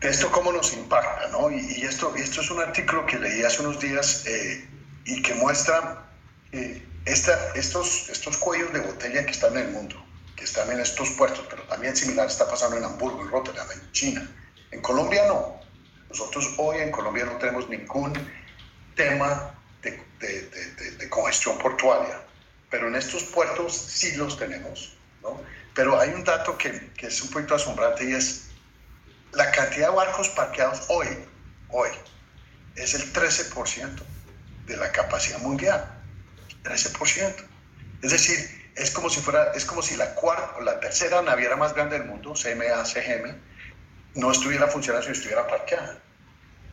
esto cómo nos impacta, ¿no? Y, esto, esto es un artículo que leí hace unos días eh, y que muestra eh, esta, estos, estos cuellos de botella que están en el mundo, que están en estos puertos, pero también similar está pasando en Hamburgo, en Rotterdam, en China. En Colombia no. Nosotros hoy en Colombia no tenemos ningún tema de, de, de, congestión portuaria, pero en estos puertos sí los tenemos, ¿no? Pero hay un dato que, que es un poquito asombrante y es la cantidad de barcos parqueados hoy, hoy, es el 13% de la capacidad mundial. 13%. Es decir, es como si fuera, es como si la cuarta, la tercera naviera más grande del mundo, CMA, CGM, no estuviera funcionando si estuviera parqueada.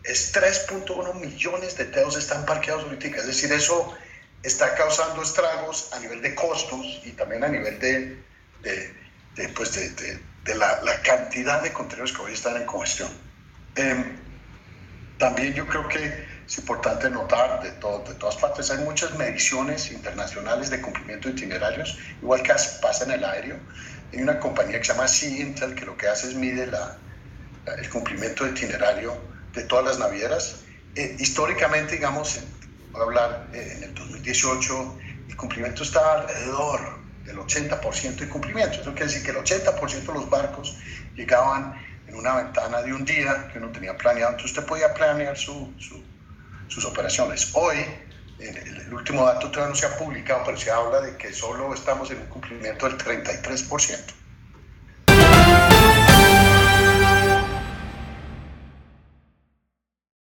Es 3.1 millones de teos están parqueados ahorita. Es decir, eso está causando estragos a nivel de costos y también a nivel de, de, de, pues de de la, cantidad de contenedores que hoy están en congestión. Em, también yo creo que es importante notar de, todo, de todas partes, hay muchas mediciones internacionales de cumplimiento de itinerarios, igual que pasa en el aéreo. Hay una compañía que se llama Sea Intel que lo que hace es mide la, el cumplimiento de itinerario de todas las navieras. Eh, históricamente, digamos, voy a hablar eh, en el 2018, el cumplimiento está alrededor del 80% de cumplimiento. Eso quiere decir que el 80% de los barcos llegaban en una ventana de un día que uno tenía planeado, entonces usted podía planear su, sus operaciones. Hoy, el, último dato todavía no se ha publicado, pero se habla de que solo estamos en un cumplimiento del 33%.